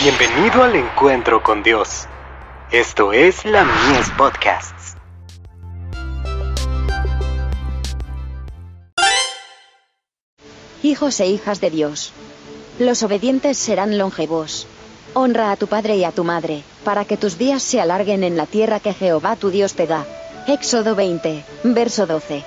Bienvenido al encuentro con Dios. Esto es la Mies Podcasts. Hijos e hijas de Dios. Los obedientes serán longevos. Honra a tu padre y a tu madre, para que tus días se alarguen en la tierra que Jehová tu Dios te da. Éxodo 20, verso 12.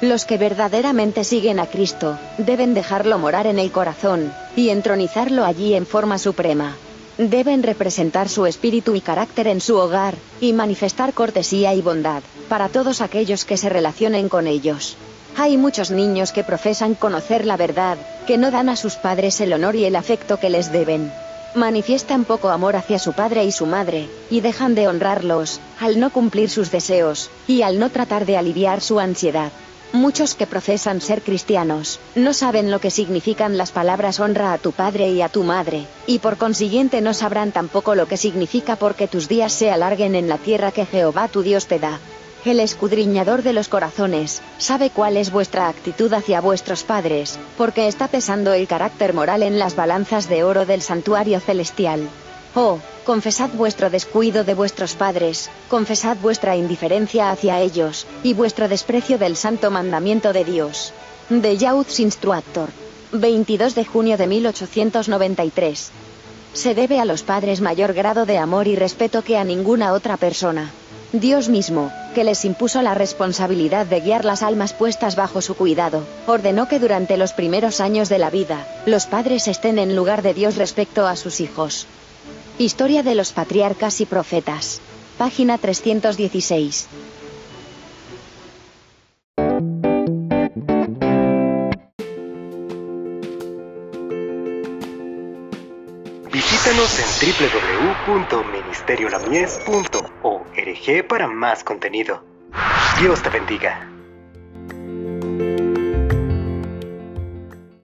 Los que verdaderamente siguen a Cristo, deben dejarlo morar en el corazón, y entronizarlo allí en forma suprema. Deben representar su espíritu y carácter en su hogar, y manifestar cortesía y bondad, para todos aquellos que se relacionen con ellos. Hay muchos niños que profesan conocer la verdad, que no dan a sus padres el honor y el afecto que les deben. Manifiestan poco amor hacia su padre y su madre, y dejan de honrarlos, al no cumplir sus deseos, y al no tratar de aliviar su ansiedad. Muchos que profesan ser cristianos, no saben lo que significan las palabras honra a tu padre y a tu madre, y por consiguiente no sabrán tampoco lo que significa porque tus días se alarguen en la tierra que Jehová tu Dios te da. El escudriñador de los corazones, sabe cuál es vuestra actitud hacia vuestros padres, porque está pesando el carácter moral en las balanzas de oro del santuario celestial. Oh, confesad vuestro descuido de vuestros padres, confesad vuestra indiferencia hacia ellos, y vuestro desprecio del santo mandamiento de Dios. De Youth's Instructor. 22 de junio de 1893. Se debe a los padres mayor grado de amor y respeto que a ninguna otra persona. Dios mismo, que les impuso la responsabilidad de guiar las almas puestas bajo su cuidado, ordenó que durante los primeros años de la vida, los padres estén en lugar de Dios respecto a sus hijos. Historia de los patriarcas y profetas. Página 316. Visítanos en www.ministeriolamies.org para más contenido. Dios te bendiga.